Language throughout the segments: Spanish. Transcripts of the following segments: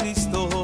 Cristo.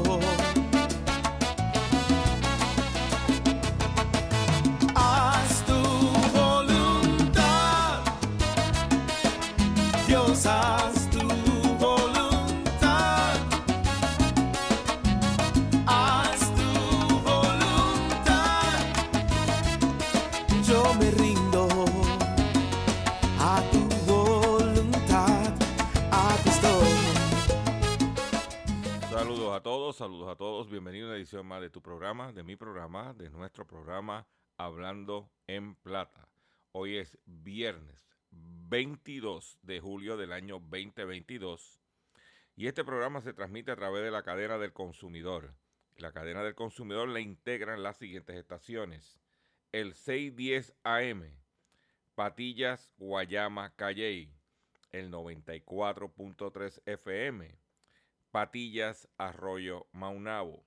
Más de tu programa, de mi programa, de nuestro programa Hablando en Plata. Hoy es viernes 22 de julio del año 2022 y este programa se transmite a través de la cadena del consumidor. La cadena del consumidor la integran las siguientes estaciones. El 610 AM, Patillas, Guayama, Calley. El 94.3 FM, Patillas, Arroyo, Maunabo,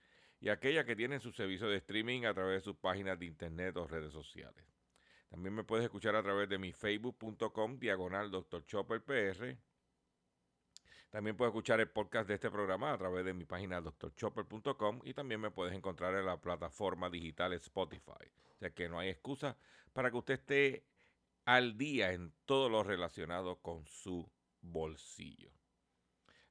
y aquellas que tienen su servicio de streaming a través de sus páginas de internet o redes sociales. También me puedes escuchar a través de mi facebook.com diagonal Dr. Chopper PR. También puedes escuchar el podcast de este programa a través de mi página drchopper.com y también me puedes encontrar en la plataforma digital Spotify. O sea que no hay excusa para que usted esté al día en todo lo relacionado con su bolsillo.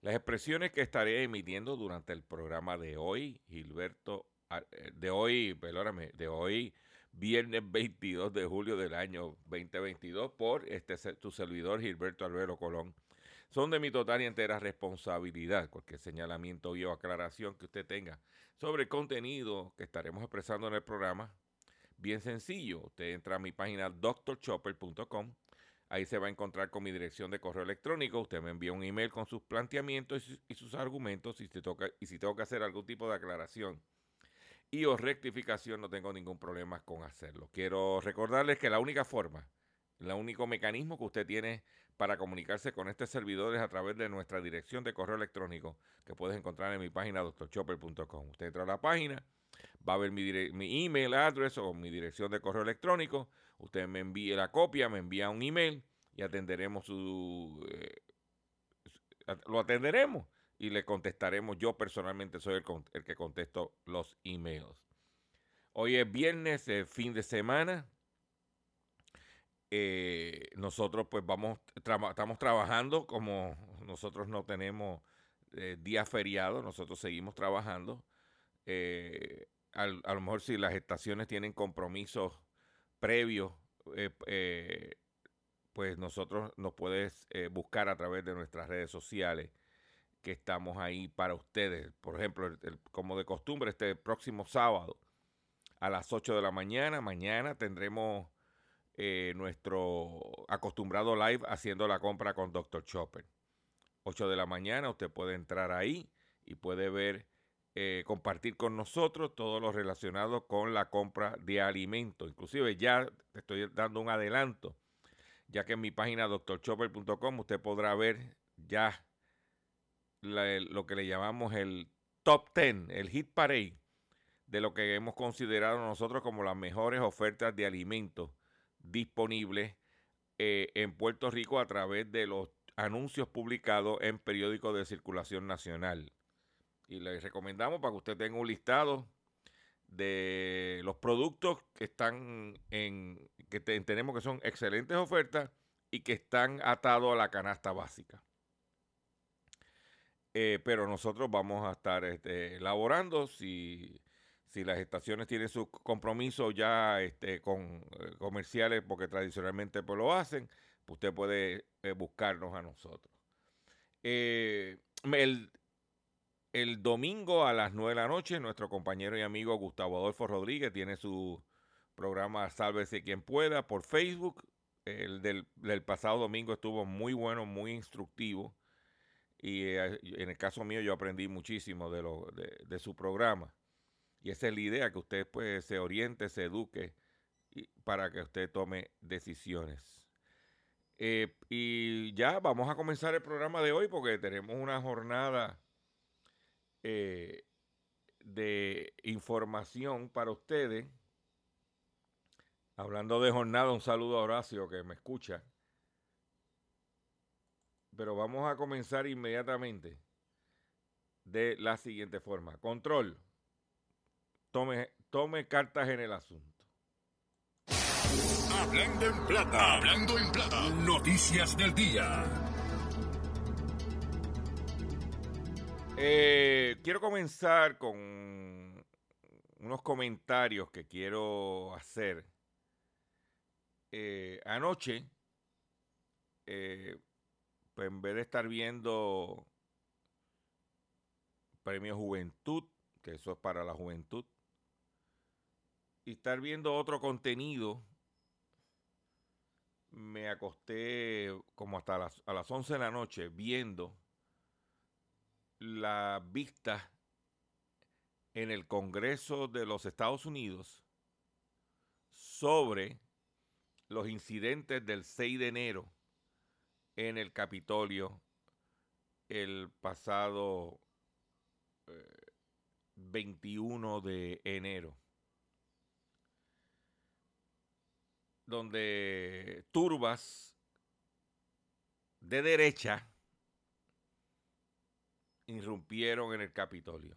Las expresiones que estaré emitiendo durante el programa de hoy, Gilberto, ah, eh, de hoy, perdóname, de hoy, viernes 22 de julio del año 2022, por este tu servidor Gilberto Albero Colón, son de mi total y entera responsabilidad. Cualquier señalamiento o aclaración que usted tenga sobre el contenido que estaremos expresando en el programa, bien sencillo. Usted entra a mi página drchopper.com. Ahí se va a encontrar con mi dirección de correo electrónico. Usted me envía un email con sus planteamientos y sus, argumentos y, si toca, y si tengo que hacer algún tipo de aclaración y o rectificación, no tengo ningún problema con hacerlo. Quiero recordarles que la única forma, el único mecanismo que usted tiene para comunicarse con este servidor es a través de nuestra dirección de correo electrónico que puedes encontrar en mi página drchopper.com. Usted entra a la página, va a ver mi, mi email address o mi dirección de correo electrónico. Usted me envíe la copia, me envía un email y atenderemos su... eh, lo atenderemos y le contestaremos. Yo personalmente soy el, que contesto los emails. Hoy es viernes, eh, fin de semana. Eh, nosotros pues vamos, estamos trabajando como nosotros no tenemos eh, día feriado, nosotros seguimos trabajando. A lo mejor si las estaciones tienen compromisos previo, eh, eh, pues nosotros nos puedes eh, buscar a través de nuestras redes sociales que estamos ahí para ustedes. Por ejemplo, como de costumbre, este próximo sábado a las 8 de la mañana, mañana tendremos eh, nuestro acostumbrado live haciendo la compra con Dr. Chopper. 8 de la mañana, usted puede entrar ahí y puede ver, eh, compartir con nosotros todo lo relacionado con la compra de alimentos. Inclusive ya te estoy dando un adelanto, ya que en mi página drchopper.com usted podrá ver ya lo que le llamamos el top 10, el hit parade de lo que hemos considerado nosotros como las mejores ofertas de alimentos disponibles eh, en Puerto Rico a través de los anuncios publicados en periódicos de circulación nacional. Y les recomendamos para que usted tenga un listado de los productos que están en, que te- tenemos que son excelentes ofertas y que están atados a la canasta básica. Eh, pero nosotros vamos a estar este, elaborando si, si las estaciones tienen sus compromisos ya este, con eh, comerciales, porque tradicionalmente pues lo hacen, pues usted puede eh, buscarnos a nosotros. El, el domingo a las 9 de la noche, nuestro compañero y amigo Gustavo Adolfo Rodríguez tiene su programa Sálvese quien pueda por Facebook. El del, pasado domingo estuvo muy bueno, muy instructivo. Y eh, en el caso mío yo aprendí muchísimo de, lo, de, su programa. Y esa es la idea, que usted pues, se oriente, se eduque para que usted tome decisiones. Eh, y ya vamos a comenzar el programa de hoy porque tenemos una jornada eh, de información para ustedes. Hablando de jornada, un saludo a Horacio que me escucha. Pero vamos a comenzar inmediatamente de la siguiente forma. Control. Tome, tome cartas en el asunto. Hablando en plata. Hablando en plata. Noticias del día. Eh, quiero comenzar con unos comentarios que quiero hacer. Eh, anoche, eh, pues en vez de estar viendo Premio Juventud, que eso es para la juventud, y estar viendo otro contenido, me acosté como hasta las, a las 11 de la noche viendo la vista en el Congreso de los Estados Unidos sobre los incidentes del 6 de enero en el Capitolio el pasado eh, 21 de enero, donde turbas de derecha irrumpieron en el Capitolio,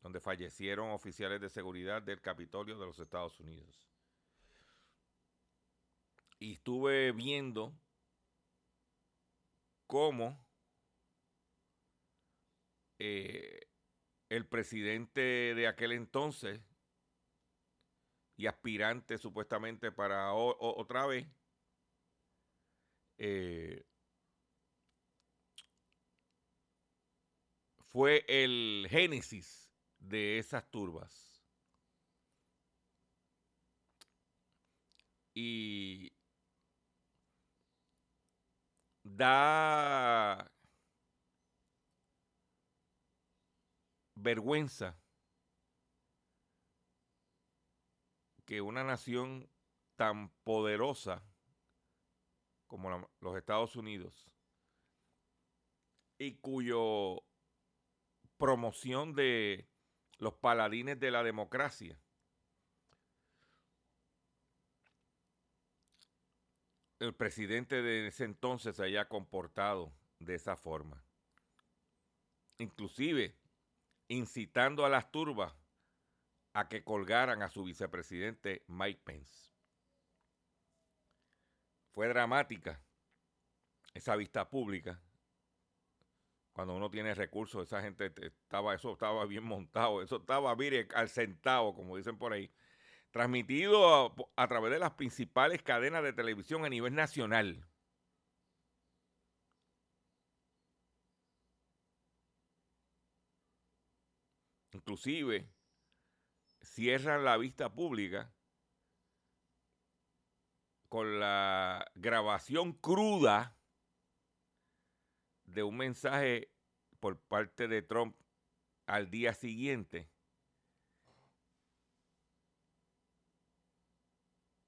donde fallecieron oficiales de seguridad del Capitolio de los Estados Unidos. Y estuve viendo cómo eh, el presidente de aquel entonces y aspirante supuestamente para otra vez, eh, fue el génesis de esas turbas. Y da vergüenza que una nación tan poderosa como los Estados Unidos y cuyo promoción de los paladines de la democracia el presidente de ese entonces se haya comportado de esa forma. Inclusive incitando a las turbas a que colgaran a su vicepresidente Mike Pence. Fue dramática esa vista pública. Cuando uno tiene recursos, esa gente te- estaba, eso estaba bien montado, eso estaba, al centavo, como dicen por ahí. transmitido a, a través de las principales cadenas de televisión a nivel nacional. Inclusive cierran la vista pública con la grabación cruda de un mensaje por parte de Trump al día siguiente.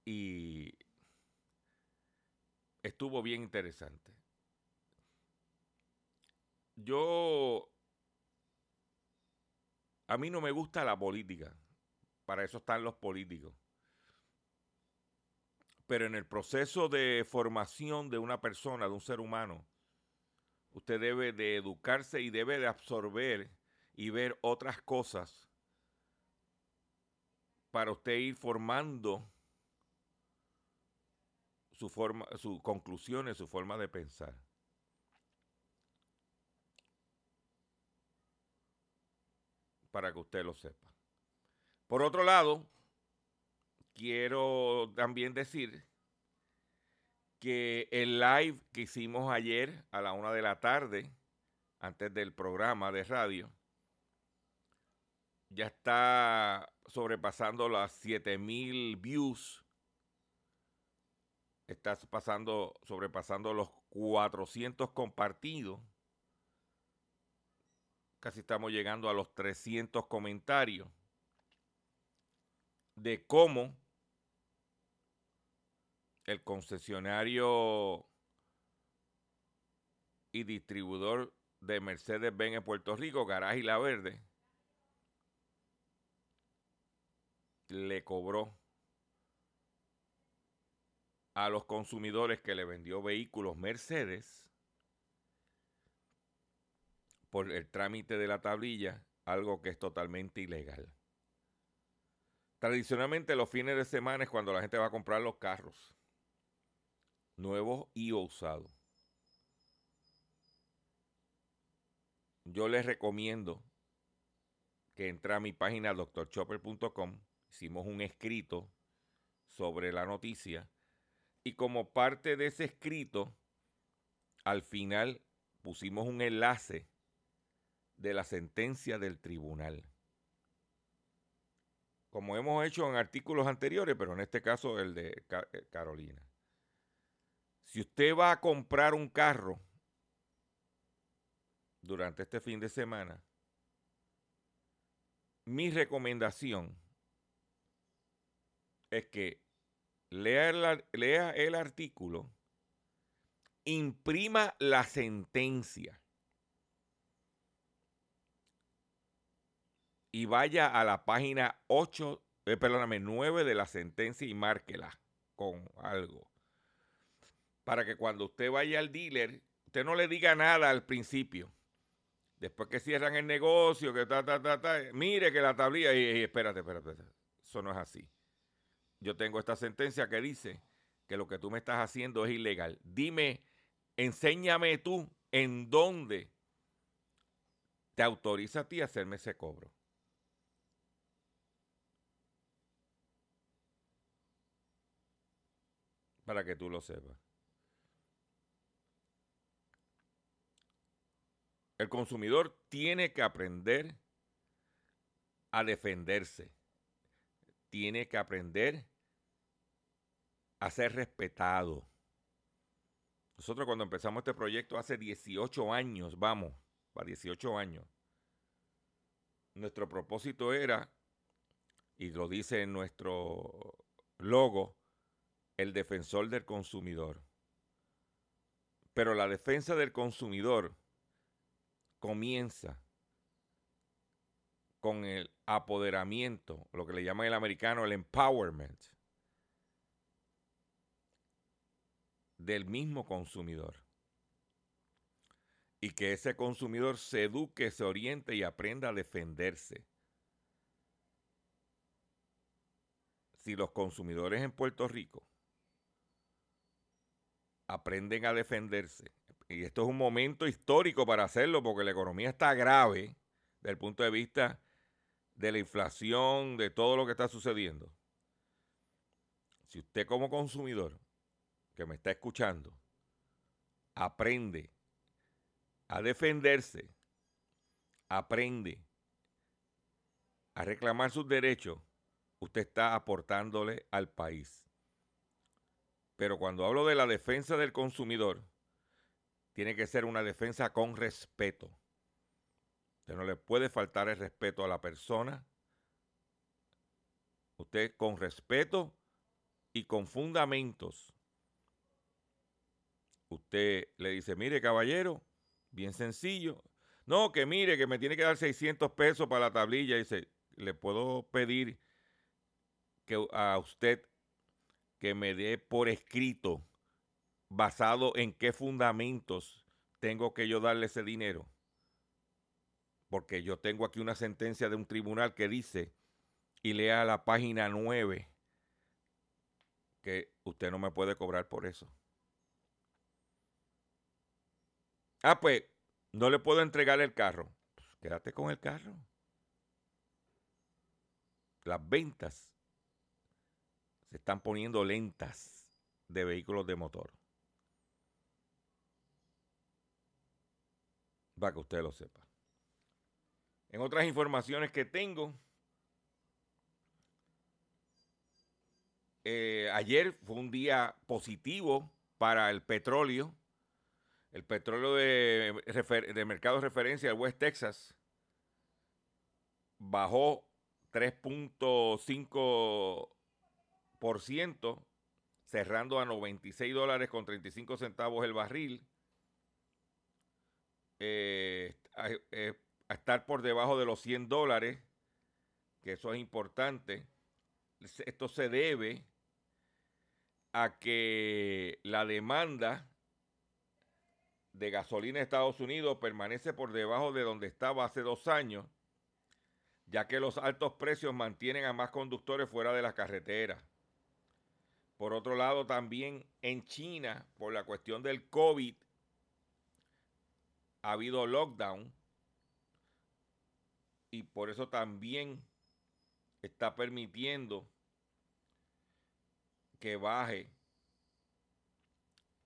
Y estuvo bien interesante. Yo, a mí no me gusta la política, para eso están los políticos. Pero en el proceso de formación de una persona, de un ser humano, usted debe de educarse y debe de absorber y ver otras cosas para usted ir formando su forma, sus conclusiones, su forma de pensar. Para que usted lo sepa. Por otro lado, quiero también decir que el live que hicimos ayer a la una de la tarde, antes del programa de radio, ya está sobrepasando las 7000 views. Está pasando, sobrepasando los 400 compartidos. Casi estamos llegando a los 300 comentarios de cómo el concesionario y distribuidor de Mercedes-Benz en Puerto Rico, Garaje La Verde, le cobró a los consumidores que le vendió vehículos Mercedes por el trámite de la tablilla, algo que es totalmente ilegal. Tradicionalmente los fines de semana es cuando la gente va a comprar los carros, nuevos y usados. Yo les recomiendo que entre a mi página doctorchopper.com. Hicimos un escrito sobre la noticia y como parte de ese escrito, al final pusimos un enlace de la sentencia del tribunal como hemos hecho en artículos anteriores, pero en este caso el de eh, Carolina. Si usted va a comprar un carro durante este fin de semana, mi recomendación es que lea el, artículo, imprima la sentencia y vaya a la página 8, eh, perdóname, 9 de la sentencia y márquela con algo. Para que cuando usted vaya al dealer, usted no le diga nada al principio. Después que cierran el negocio, que ta, ta, ta, ta, mire que la tablilla, y, espérate, espérate, espérate, eso no es así. Yo tengo esta sentencia que dice que lo que tú me estás haciendo es ilegal. Dime, enséñame tú en dónde te autoriza a ti a hacerme ese cobro. para que tú lo sepas. El consumidor tiene que aprender a defenderse. Tiene que aprender a ser respetado. Nosotros cuando empezamos este proyecto hace 18 años, vamos, para 18 años, nuestro propósito era, y lo dice en nuestro logo, el defensor del consumidor. Pero la defensa del consumidor comienza con el apoderamiento, lo que le llaman el americano el empowerment del mismo consumidor. Y que ese consumidor se eduque, se oriente y aprenda a defenderse. Si los consumidores en Puerto Rico aprenden a defenderse. Y esto es un momento histórico para hacerlo porque la economía está grave desde el punto de vista de la inflación, de todo lo que está sucediendo. si usted como consumidor que me está escuchando aprende a defenderse, aprende a reclamar sus derechos, usted está aportándole al país. Pero cuando hablo de la defensa del consumidor, tiene que ser una defensa con respeto. Usted no le puede faltar el respeto a la persona. Usted con respeto y con fundamentos. Usted le dice, mire caballero, bien sencillo. No, que mire, que me tiene que dar 600 pesos para la tablilla. Dice, le puedo pedir que a usted que me dé por escrito, basado en qué fundamentos tengo que yo darle ese dinero. Porque yo tengo aquí una sentencia de un tribunal que dice, y lea la página 9, que usted no me puede cobrar por eso. Ah, pues no le puedo entregar el carro. Pues, quédate con el carro. Las ventas se están poniendo lentas de vehículos de motor. Para que usted lo sepa. En otras informaciones que tengo, eh, ayer fue un día positivo para el petróleo. El petróleo de, de mercado de referencia del West Texas bajó 3.5%, cerrando a 96 dólares con 35 centavos el barril. Eh, eh, a estar por debajo de los 100 dólares, que eso es importante. Esto se debe a que la demanda de gasolina en Estados Unidos permanece por debajo de donde estaba hace dos años, ya que los altos precios mantienen a más conductores fuera de las carreteras. Por otro lado, también en China, por la cuestión del COVID, ha habido lockdown y por eso también está permitiendo que baje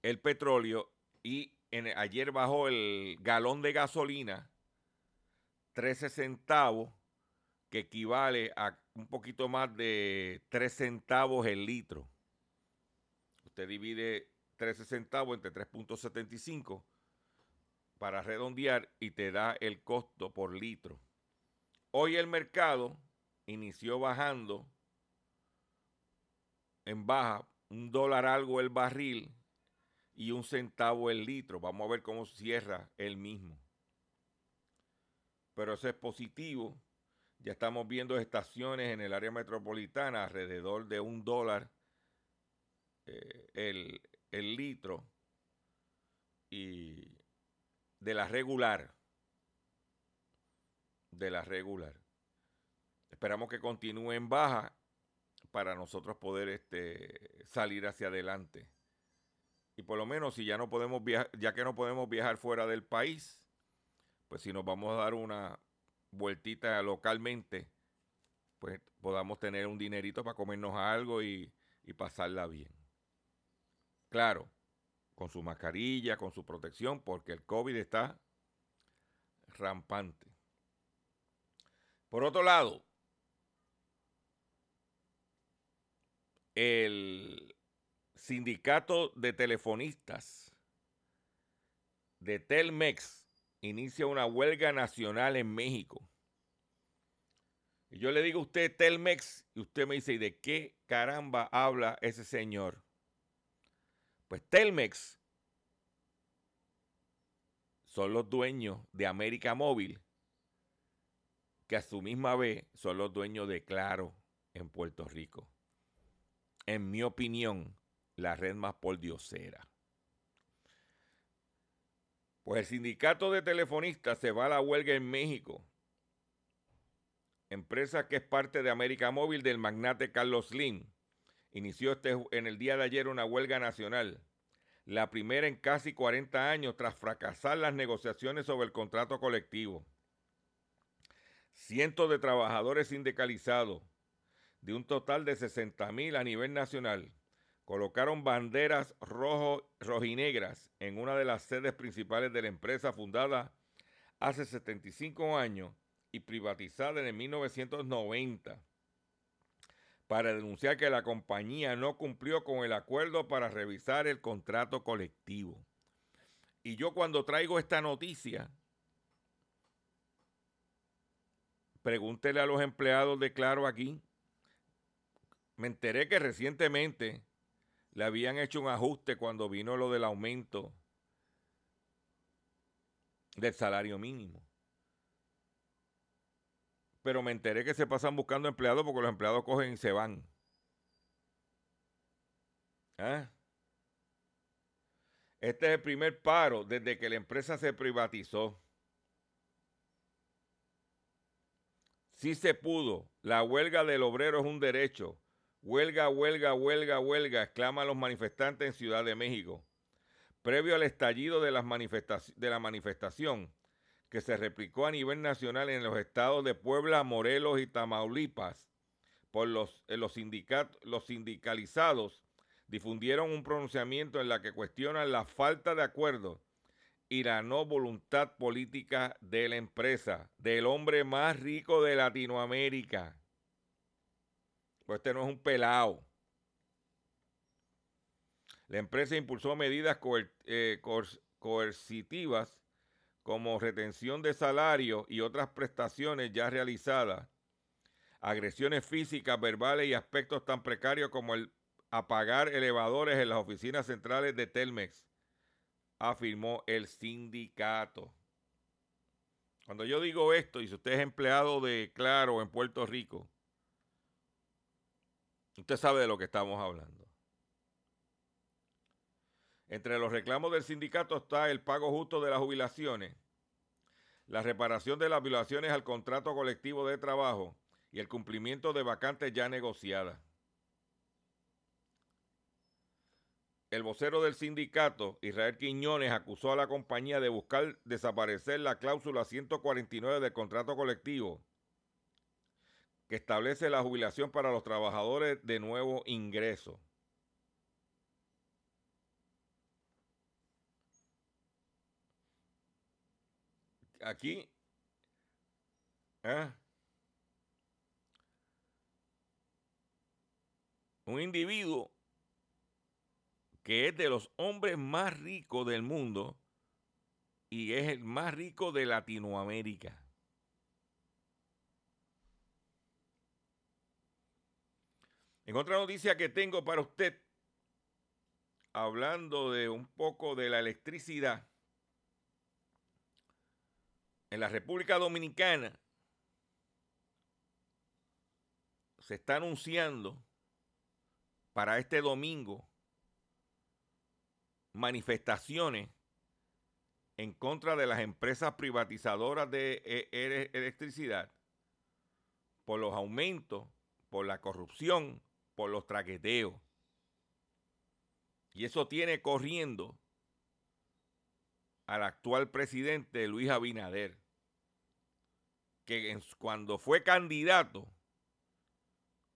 el petróleo y ayer bajó el galón de gasolina 13 centavos, que equivale a un poquito más de 3 centavos el litro. Usted divide 13 centavos entre 3.75 para redondear y te da el costo por litro. Hoy el mercado inició bajando en baja un dólar algo el barril y un centavo el litro. Vamos a ver cómo cierra el mismo. Pero eso es positivo. Ya estamos viendo estaciones en el área metropolitana alrededor de un dólar eh, el, el litro y de la regular. De la regular. Esperamos que continúe en baja para nosotros poder este, salir hacia adelante. Y por lo menos si ya no podemos viajar, ya que no podemos viajar fuera del país, pues si nos vamos a dar una vueltita localmente, pues podamos tener un dinerito para comernos algo y, y pasarla bien. Claro, con su mascarilla, con su protección, porque el COVID está rampante. Por otro lado, el sindicato de telefonistas de Telmex inicia una huelga nacional en México. Y yo le digo a usted Telmex y usted me dice, ¿y de qué caramba habla ese señor? Pues Telmex son los dueños de América Móvil, que a su misma vez son los dueños de Claro en Puerto Rico. En mi opinión, la red más pordiosera. Pues el sindicato de telefonistas se va a la huelga en México. Empresa que es parte de América Móvil del magnate Carlos Slim. Inició este, en el día de ayer una huelga nacional, la primera en casi 40 años tras fracasar las negociaciones sobre el contrato colectivo. Cientos de trabajadores sindicalizados de un total de 60 mil a nivel nacional, colocaron banderas rojo, rojinegras en una de las sedes principales de la empresa fundada hace 75 años y privatizada en el 1990 para denunciar que la compañía no cumplió con el acuerdo para revisar el contrato colectivo. Y yo cuando traigo esta noticia, pregúntele a los empleados de Claro aquí, me enteré que recientemente le habían hecho un ajuste cuando vino lo del aumento del salario mínimo. Pero me enteré que se pasan buscando empleados porque los empleados cogen y se van. ¿Ah? Este es el primer paro desde que la empresa se privatizó. Sí se pudo. La huelga del obrero es un derecho. Huelga, huelga, huelga, huelga, exclaman los manifestantes en Ciudad de México. Previo al estallido de, las de la manifestación, que se replicó a nivel nacional en los estados de Puebla, Morelos y Tamaulipas, por los, los, los sindicalizados difundieron un pronunciamiento en la que cuestionan la falta de acuerdo y la no voluntad política de la empresa, del hombre más rico de Latinoamérica. Pues este no es un pelado. La empresa impulsó medidas eh, coercitivas como retención de salario y otras prestaciones ya realizadas, agresiones físicas, verbales y aspectos tan precarios como el apagar elevadores en las oficinas centrales de Telmex, afirmó el sindicato. Cuando yo digo esto, y si usted es empleado de Claro en Puerto Rico, usted sabe de lo que estamos hablando. Entre los reclamos del sindicato está el pago justo de las jubilaciones, la reparación de las violaciones al contrato colectivo de trabajo y el cumplimiento de vacantes ya negociadas. El vocero del sindicato, Israel Quiñones, acusó a la compañía de buscar desaparecer la cláusula 149 del contrato colectivo que establece la jubilación para los trabajadores de nuevo ingreso. Aquí, ¿eh? un individuo que es de los hombres más ricos del mundo y es el más rico de Latinoamérica. En otra noticia que tengo para usted, hablando de un poco de la electricidad, en la República Dominicana se está anunciando para este domingo manifestaciones en contra de las empresas privatizadoras de e, electricidad por los aumentos, por la corrupción, por los traqueteos. Y eso tiene corriendo al actual presidente Luis Abinader, que cuando fue candidato,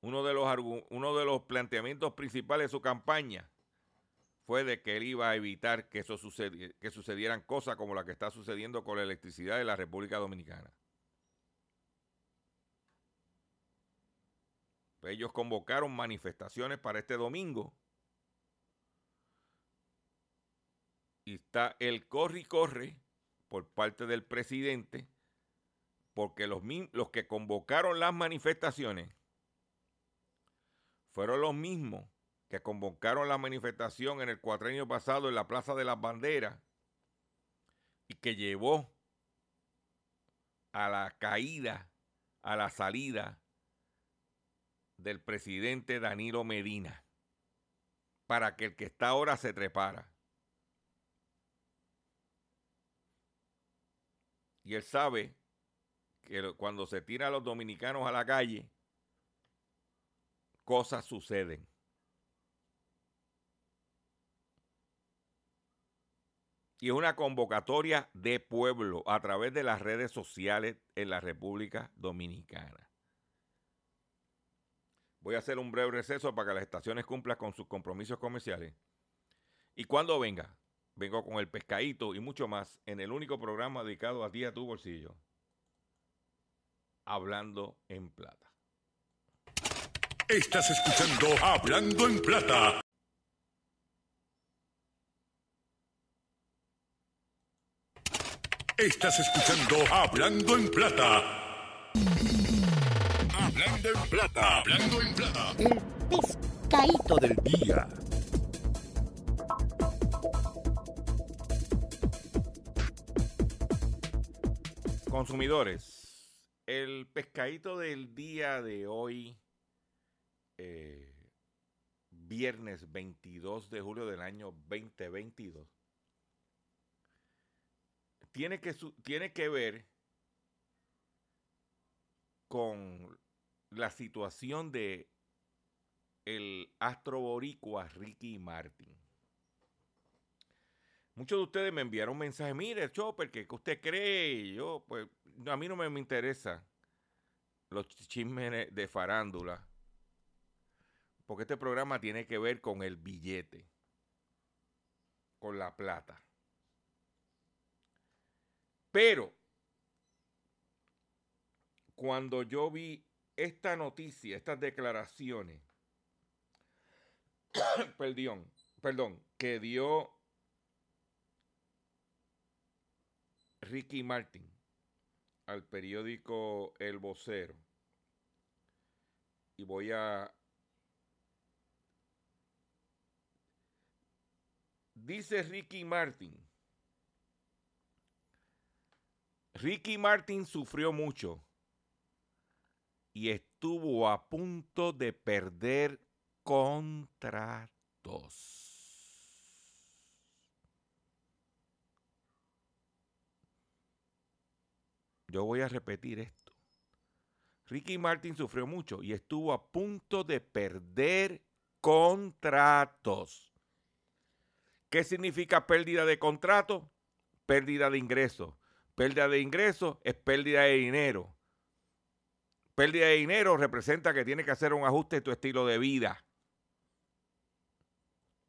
uno de, los, uno de los planteamientos principales de su campaña fue de que él iba a evitar que, eso que sucedieran cosas como la que está sucediendo con la electricidad de la República Dominicana. Ellos convocaron manifestaciones para este domingo. Y está el corre y corre por parte del presidente, porque los, los que convocaron las manifestaciones fueron los mismos que convocaron la manifestación en el cuatrenio pasado en la Plaza de las Banderas y que llevó a la caída, a la salida del presidente Danilo Medina, para que el que está ahora se trepara. Y él sabe que cuando se tira a los dominicanos a la calle, cosas suceden. y es una convocatoria de pueblo a través de las redes sociales en la República Dominicana. Voy a hacer un breve receso para que las estaciones cumplan con sus compromisos comerciales. Y cuando venga, vengo con el pescadito y mucho más en el único programa dedicado a ti a tu bolsillo. Hablando en plata. Estás escuchando Hablando en Plata. Estás escuchando Hablando en Plata. Hablando en Plata. Hablando en Plata. El pescadito del día. Consumidores, el pescadito del día de hoy, eh, viernes 22 de julio del año 2022, tiene que, tiene que ver con la situación de el astro boricua Ricky Martin. Muchos de ustedes me enviaron un mensaje, mire, Chopper, ¿qué usted cree? Yo, pues, a mí no me, me interesa los chismes de farándula, porque este programa tiene que ver con el billete, con la plata. Pero, cuando yo vi esta noticia, estas declaraciones, perdón, perdón, que dio Ricky Martin al periódico El Vocero. Y voy a... Dice Ricky Martin. Ricky Martin sufrió mucho y estuvo a punto de perder contratos. Yo voy a repetir esto. Ricky Martin sufrió mucho y estuvo a punto de perder contratos. ¿Qué significa pérdida de contrato? Pérdida de ingresos. Pérdida de ingresos es pérdida de dinero. Pérdida de dinero representa que tienes que hacer un ajuste en tu estilo de vida.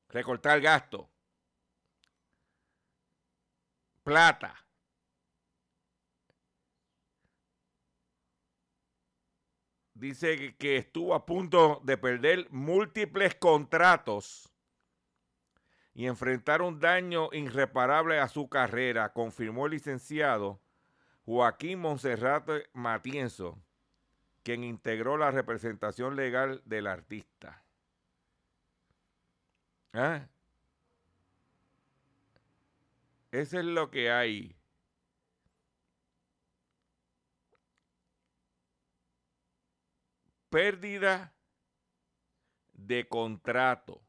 Recortar gasto. Plata. Dice que- estuvo a punto de perder múltiples contratos y enfrentar un daño irreparable a su carrera, confirmó el licenciado Joaquín Monserrate Matienzo, quien integró la representación legal del artista. ¿Ah? Eso es lo que hay. Pérdida de contrato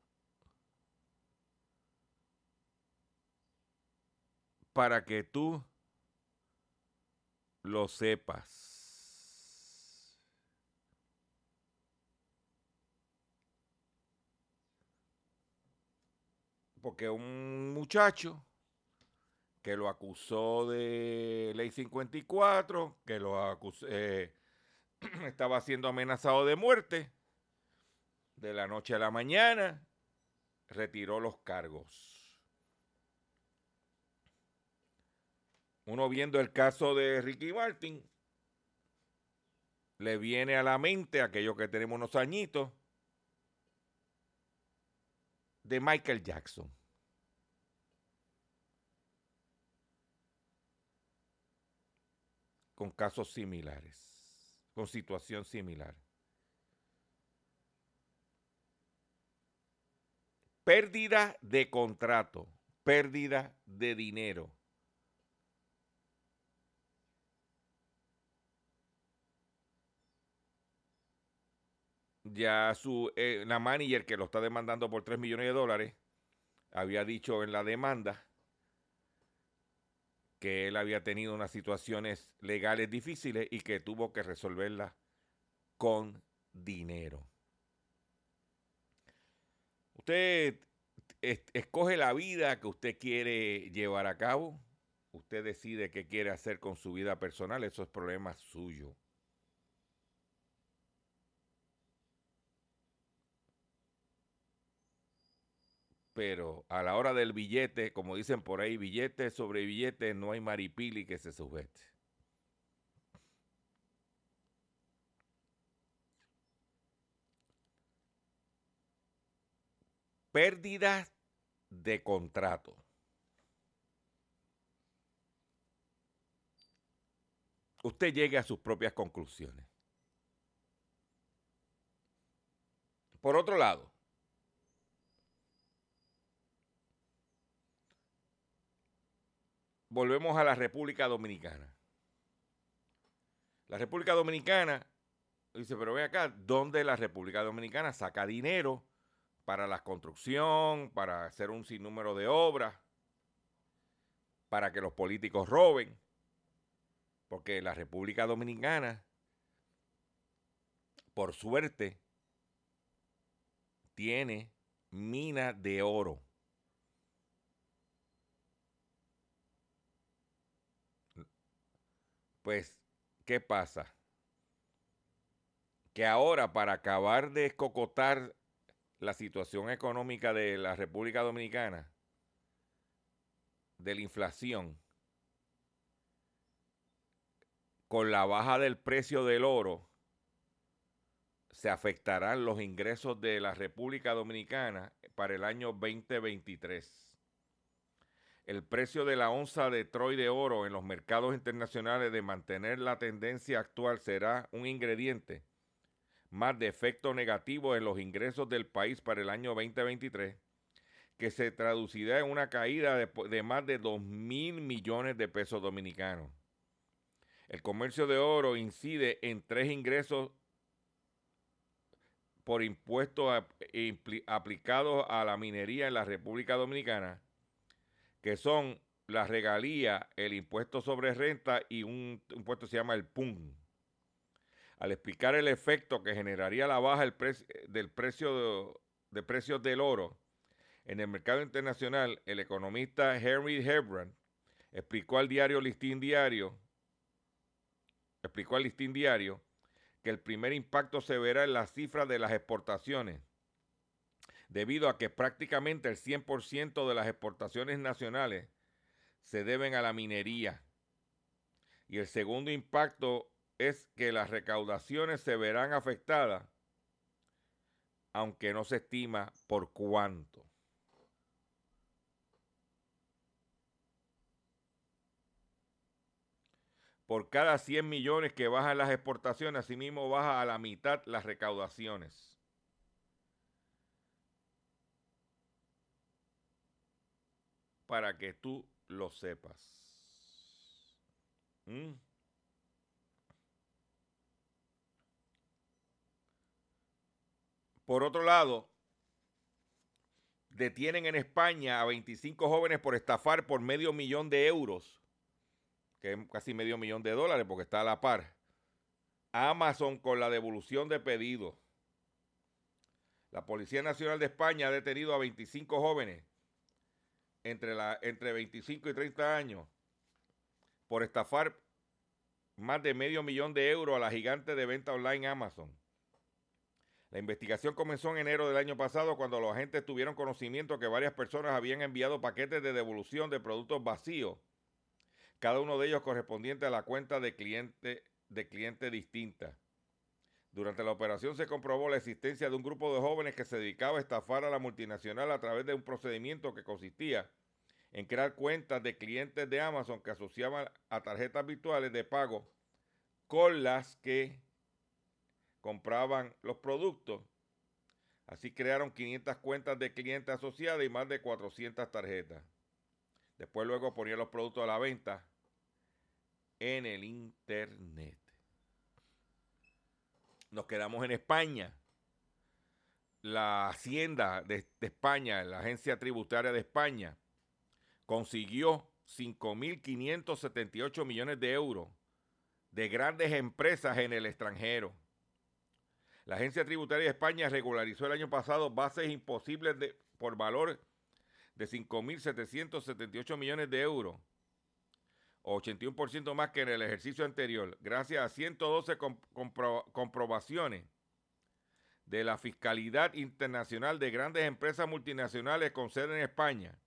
para que tú lo sepas. Porque un muchacho que lo acusó de ley 54, que lo acusó, eh, estaba siendo amenazado de muerte, de la noche a la mañana, retiró los cargos. Uno viendo el caso de Ricky Martin, le viene a la mente aquello que tenemos unos añitos de Michael Jackson. Con casos similares, con situación similar. Pérdida de contrato, pérdida de dinero. ya su eh, la manager que lo está demandando por 3 millones de dólares había dicho en la demanda que él había tenido unas situaciones legales difíciles y que tuvo que resolverlas con dinero. Usted es- escoge la vida que usted quiere llevar a cabo. Usted decide qué quiere hacer con su vida personal. Eso es problema suyo. Pero a la hora del billete, como dicen por ahí, billete sobre billete, no hay maripili que se sujete. Pérdida de contrato. Usted llegue a sus propias conclusiones. Por otro lado, volvemos a la República Dominicana. La República Dominicana dice, pero ve acá, ¿dónde la República Dominicana saca dinero para la construcción, para hacer un sinnúmero de obras, para que los políticos roben? Porque la República Dominicana, por suerte, tiene mina de oro. Pues, ¿qué pasa? Que ahora para acabar de escocotar la situación económica de la República Dominicana, de la inflación, con la baja del precio del oro, se afectarán los ingresos de la República Dominicana para el año 2023. El precio de la onza de Troy de oro en los mercados internacionales de mantener la tendencia actual será un ingrediente más de efecto negativo en los ingresos del país para el año 2023, que se traducirá en una caída de, más de 2 mil millones de pesos dominicanos. El comercio de oro incide en tres ingresos por impuestos aplicados a la minería en la República Dominicana, que son la regalía, el impuesto sobre renta y un impuesto que se llama el PUN. Al explicar el efecto que generaría la baja del precio de, precios del oro en el mercado internacional, el economista Henry Hebron explicó al diario Listín Diario, explicó al Listín Diario que el primer impacto se verá en las cifras de las exportaciones, debido a que prácticamente el 100% de las exportaciones nacionales se deben a la minería. Y el segundo impacto es que las recaudaciones se verán afectadas, aunque no se estima por cuánto. Por cada 100 millones que bajan las exportaciones, asimismo baja a la mitad las recaudaciones. Para que tú lo sepas. ¿Mm? Por otro lado, detienen en España a 25 jóvenes por estafar por medio millón de euros que es casi medio millón de dólares porque está a la par. Amazon con la devolución de pedidos. La Policía Nacional de España ha detenido a 25 jóvenes entre, entre 25 y 30 años por estafar más de medio millón de euros a la gigante de venta online Amazon. La investigación comenzó en enero del año pasado cuando los agentes tuvieron conocimiento que varias personas habían enviado paquetes de devolución de productos vacíos cada uno de ellos correspondiente a la cuenta de cliente, de cliente distinta. Durante la operación se comprobó la existencia de un grupo de jóvenes que se dedicaba a estafar a la multinacional a través de un procedimiento que consistía en crear cuentas de clientes de Amazon que asociaban a tarjetas virtuales de pago con las que compraban los productos. Así crearon 500 cuentas de clientes asociadas y más de 400 tarjetas. Después luego ponían los productos a la venta en el Internet. Nos quedamos en España. La Hacienda de, España, la Agencia Tributaria de España, consiguió 5.578 millones de euros de grandes empresas en el extranjero. La Agencia Tributaria de España regularizó el año pasado bases imposibles de, por valor de 5.778 millones de euros 81% más que en el ejercicio anterior, gracias a 112 comprobaciones de la Fiscalidad Internacional de grandes empresas multinacionales con sede en España.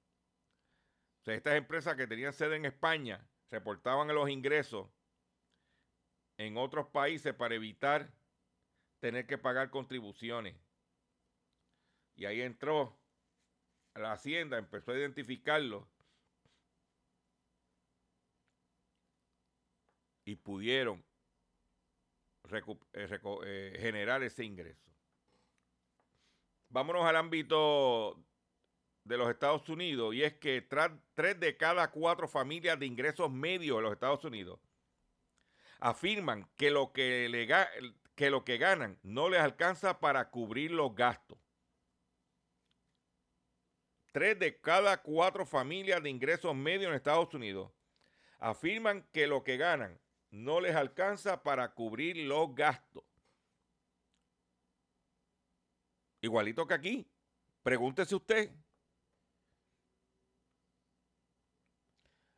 O sea, estas empresas que tenían sede en España reportaban los ingresos en otros países para evitar tener que pagar contribuciones. Y ahí entró la Hacienda, empezó a identificarlo y pudieron eh, eh, generar ese ingreso. Vámonos al ámbito de los Estados Unidos y es que tres de cada cuatro familias de ingresos medios de los Estados Unidos afirman que lo que, que lo que ganan no les alcanza para cubrir los gastos. Tres de cada cuatro familias de ingresos medios en Estados Unidos afirman que lo que ganan no les alcanza para cubrir los gastos. Igualito que aquí. Pregúntese usted.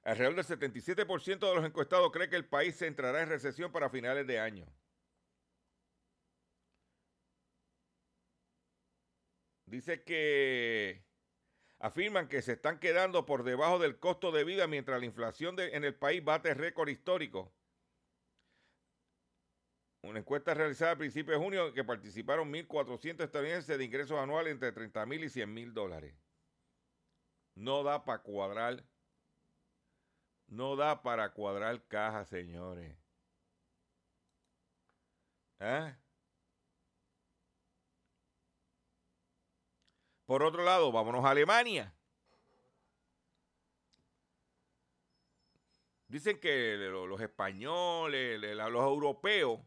Alrededor del 77% de los encuestados cree que el país se entrará en recesión para finales de año. Dice que afirman que se están quedando por debajo del costo de vida mientras la inflación en el país bate récord histórico. Una encuesta realizada a principios de junio en que participaron 1.400 estadounidenses de ingresos anuales entre 30 mil y 100 mil dólares. No da para cuadrar. No da para cuadrar caja, señores. ¿Eh? Por otro lado, vámonos a Alemania. Dicen que los españoles, los europeos,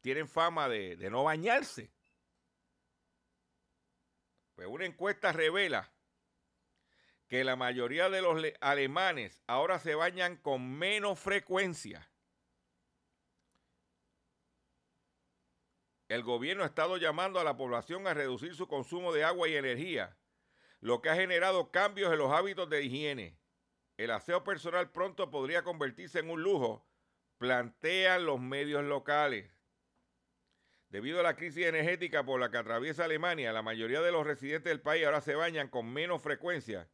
tienen fama de, no bañarse. Pues una encuesta revela que la mayoría de los alemanes ahora se bañan con menos frecuencia. El gobierno ha estado llamando a la población a reducir su consumo de agua y energía, lo que ha generado cambios en los hábitos de higiene. El aseo personal pronto podría convertirse en un lujo, plantean los medios locales. Debido a la crisis energética por la que atraviesa Alemania, la mayoría de los residentes del país ahora se bañan con menos frecuencia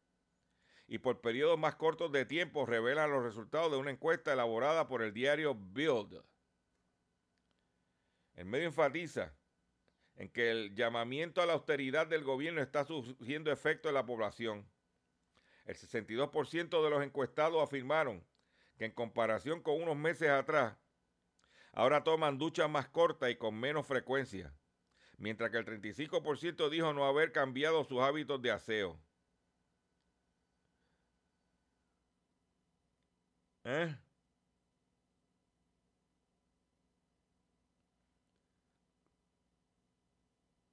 y por periodos más cortos de tiempo, revelan los resultados de una encuesta elaborada por el diario Bild. El medio enfatiza en que el llamamiento a la austeridad del gobierno está surgiendo efecto en la población. El 62% de los encuestados afirmaron que en comparación con unos meses atrás, Ahora toman duchas más cortas y con menos frecuencia, mientras que el 35% dijo no haber cambiado sus hábitos de aseo. ¿Eh?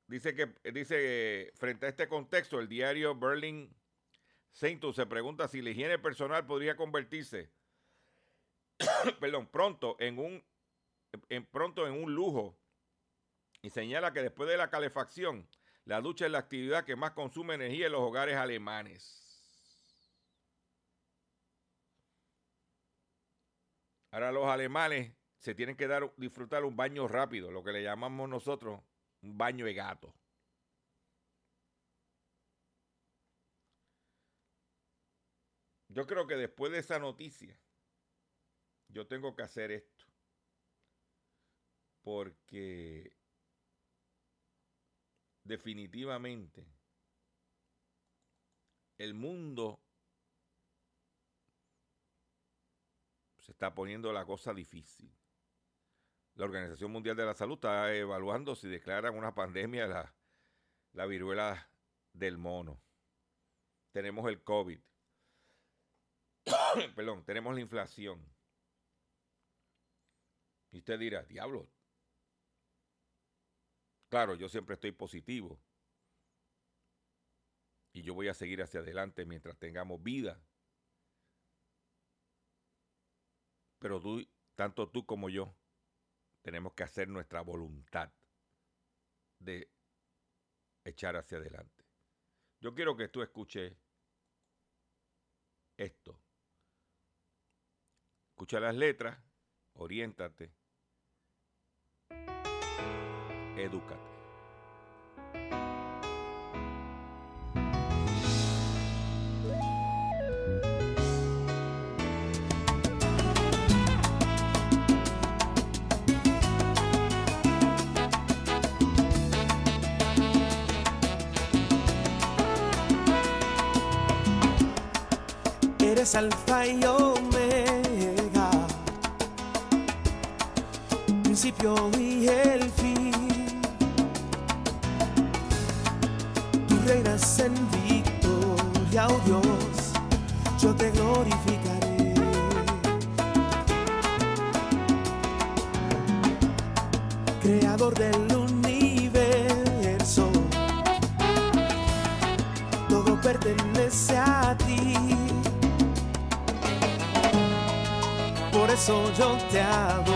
Dice que dice frente a este contexto el diario Berlin Saintus se pregunta si la higiene personal podría convertirse perdón, pronto en un en, pronto en un lujo y señala que después de la calefacción, la ducha es la actividad que más consume energía en los hogares alemanes. Ahora los alemanes se tienen que dar, disfrutar un baño rápido, lo que le llamamos nosotros un baño de gato. Yo creo que después de esa noticia, yo tengo que hacer esto porque definitivamente el mundo se está poniendo la cosa difícil. La Organización Mundial de la Salud está evaluando si declaran una pandemia la, la viruela del mono. Tenemos el COVID. Perdón, tenemos la inflación. Y usted dirá, diablo, Claro, yo siempre estoy positivo. Y yo voy a seguir hacia adelante mientras tengamos vida. Pero tú, tanto tú como yo, tenemos que hacer nuestra voluntad de echar hacia adelante. Yo quiero que tú escuches esto. Escucha las letras, oriéntate Edúcate. Eres alfa y omega, principio y el fin vayas en victoria, oh Dios, yo te glorificaré. Creador del universo, todo pertenece a ti. Por eso yo te adoro.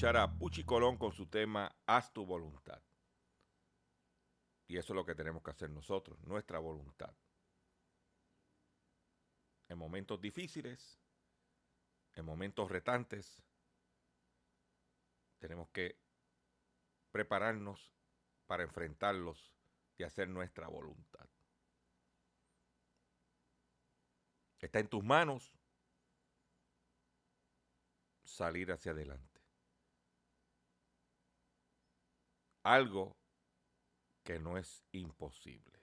escuchar a Puchi Colón con su tema Haz tu voluntad. Y eso es lo que tenemos que hacer nosotros, nuestra voluntad. En momentos difíciles, en momentos retantes, tenemos que prepararnos para enfrentarlos y hacer nuestra voluntad. Está en tus manos salir hacia adelante. algo que no es imposible,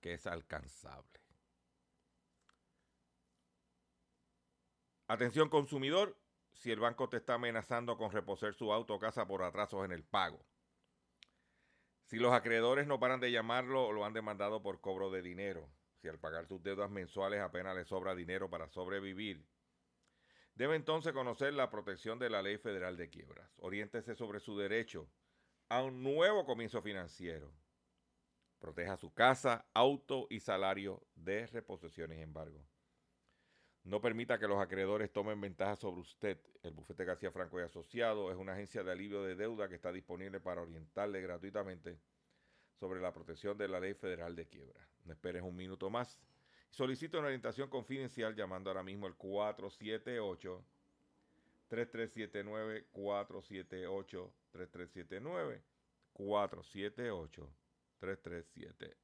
que es alcanzable. Atención consumidor, si el banco te está amenazando con reposer su auto o casa por atrasos en el pago. Si los acreedores no paran de llamarlo, o lo han demandado por cobro de dinero. Si al pagar sus deudas mensuales apenas le sobra dinero para sobrevivir. Debe entonces conocer la protección de la Ley Federal de Quiebras. Oriéntese sobre su derecho a un nuevo comienzo financiero. Proteja su casa, auto y salario de reposiciones embargo. No permita que los acreedores tomen ventaja sobre usted. El bufete García Franco y Asociado es una agencia de alivio de deuda que está disponible para orientarle gratuitamente sobre la protección de la ley federal de quiebra. No esperes un minuto más. Solicito una orientación confidencial llamando ahora mismo al 478 3379 478 3379 478 3379.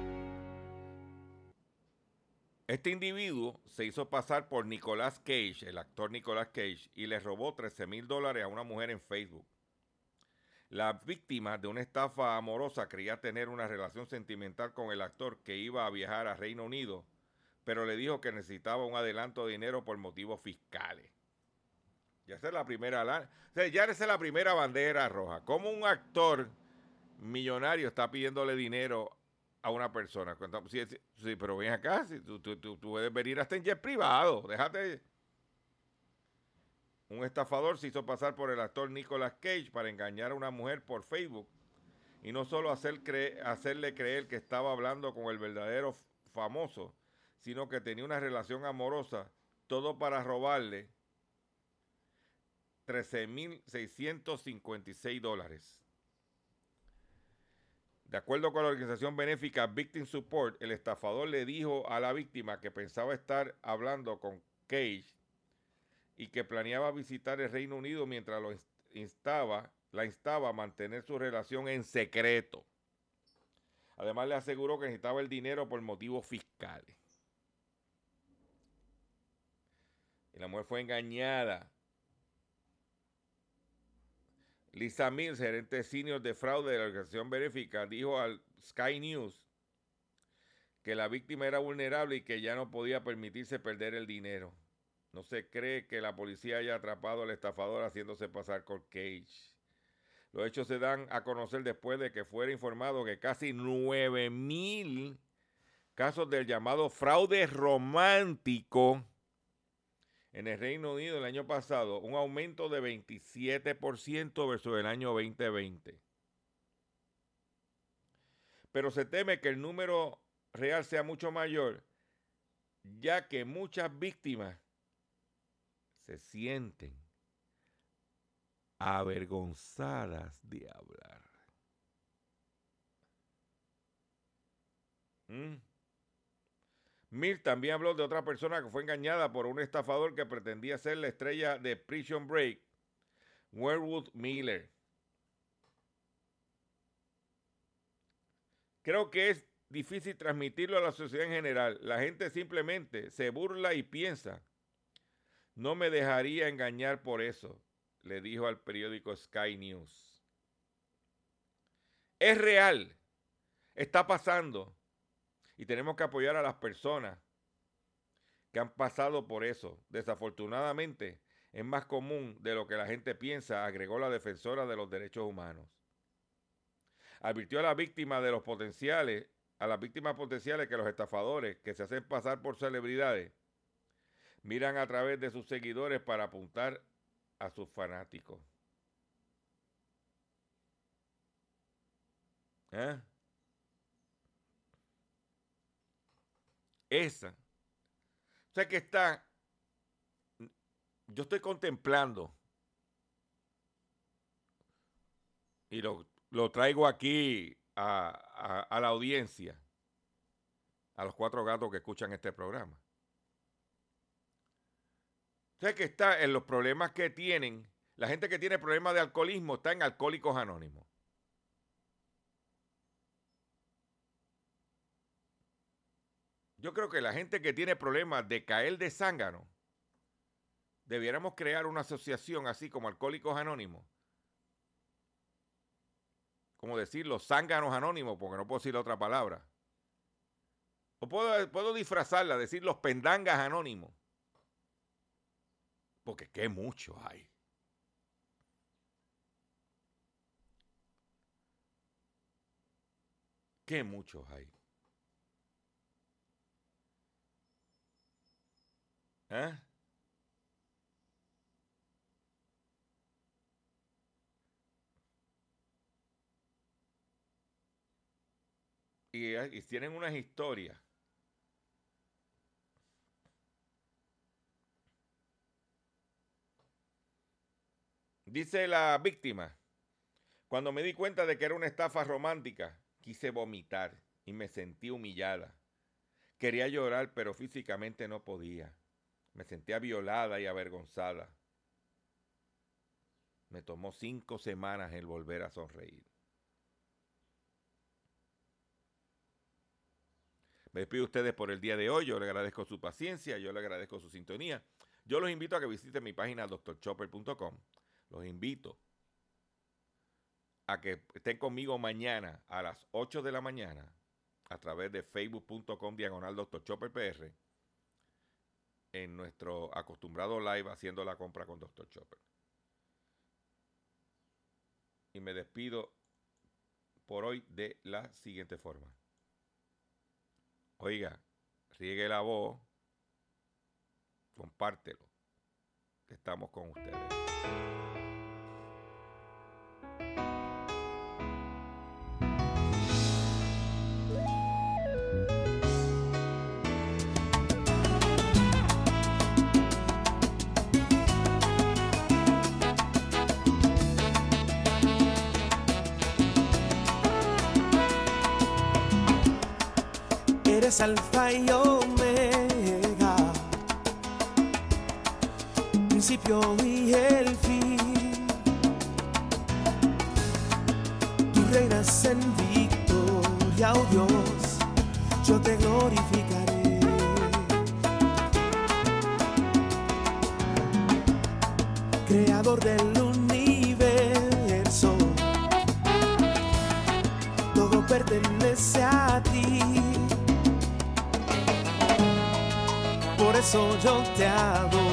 Este individuo se hizo pasar por Nicolas Cage, el actor Nicolas Cage, y le robó 13 mil dólares a una mujer en Facebook. La víctima de una estafa amorosa creía tener una relación sentimental con el actor que iba a viajar a Reino Unido, pero le dijo que necesitaba un adelanto de dinero por motivos fiscales. Ya esa es la primera, la primera bandera roja. ¿Cómo un actor millonario está pidiéndole dinero a una persona. Sí, pero ven acá, si tú, tú, puedes venir hasta en jet privado, déjate. Un estafador se hizo pasar por el actor Nicolas Cage para engañar a una mujer por Facebook y no solo hacer hacerle creer que estaba hablando con el verdadero famoso, sino que tenía una relación amorosa, todo para robarle 13.656 dólares. De acuerdo con la organización benéfica Victim Support, el estafador le dijo a la víctima que pensaba estar hablando con Cage y que planeaba visitar el Reino Unido mientras lo instaba, la instaba a mantener su relación en secreto. Además le aseguró que necesitaba el dinero por motivos fiscales. Y la mujer fue engañada Lisa Mills, gerente senior de fraude de la organización benéfica, dijo al Sky News que la víctima era vulnerable y que ya no podía permitirse perder el dinero. No se cree que la policía haya atrapado al estafador haciéndose pasar por Cage. Los hechos se dan a conocer después de que fuera informado que casi 9 mil casos del llamado fraude romántico en el Reino Unido el año pasado, un aumento de 27% versus el año 2020. Pero se teme que el número real sea mucho mayor, ya que muchas víctimas se sienten avergonzadas de hablar. ¿Mm? Mill también habló de otra persona que fue engañada por un estafador que pretendía ser la estrella de Prison Break, Werwood Miller. Creo que es difícil transmitirlo a la sociedad en general. La gente simplemente se burla y piensa, no me dejaría engañar por eso, le dijo al periódico Sky News. Es real, está pasando y tenemos que apoyar a las personas que han pasado por eso. Desafortunadamente, es más común de lo que la gente piensa, agregó la defensora de los derechos humanos. Advirtió a la víctima de los potenciales, a las víctimas potenciales que los estafadores que se hacen pasar por celebridades miran a través de sus seguidores para apuntar a sus fanáticos. ¿Eh? Esa. O sea que está, yo estoy contemplando y lo, traigo aquí a, la audiencia, a los cuatro gatos que escuchan este programa. Sé que está en los problemas que tienen. La gente que tiene problemas de alcoholismo está en Alcohólicos Anónimos. Yo creo que la gente que tiene problemas de caer de zángano, debiéramos crear una asociación así como Alcohólicos Anónimos. Como decir los zánganos anónimos, porque no puedo decir otra palabra. O puedo, puedo disfrazarla, decir los pendangas anónimos. Porque qué mucho hay. Qué muchos hay. ¿Eh? Y, y tienen unas historias. Dice la víctima, cuando me di cuenta de que era una estafa romántica, quise vomitar y me sentí humillada. Quería llorar, pero físicamente no podía. Me sentía violada y avergonzada. Me tomó cinco semanas el volver a sonreír. Me despido a ustedes por el día de hoy. Yo le agradezco su paciencia, yo le agradezco su sintonía. Yo los invito a que visiten mi página doctorchopper.com. Los invito a que estén conmigo mañana a las 8 de la mañana a través de facebook.com diagonal Dr. En nuestro acostumbrado live haciendo la compra con Dr. Chopper. Y me despido por hoy de la siguiente forma. Oiga, riegue la voz, compártelo, estamos con ustedes. Alfa y omega, principio y el fin. Tú reinas en victoria, oh Dios, yo te glorificaré. Creador del universo, todo pertenece a ti. Por eso yo te adoro.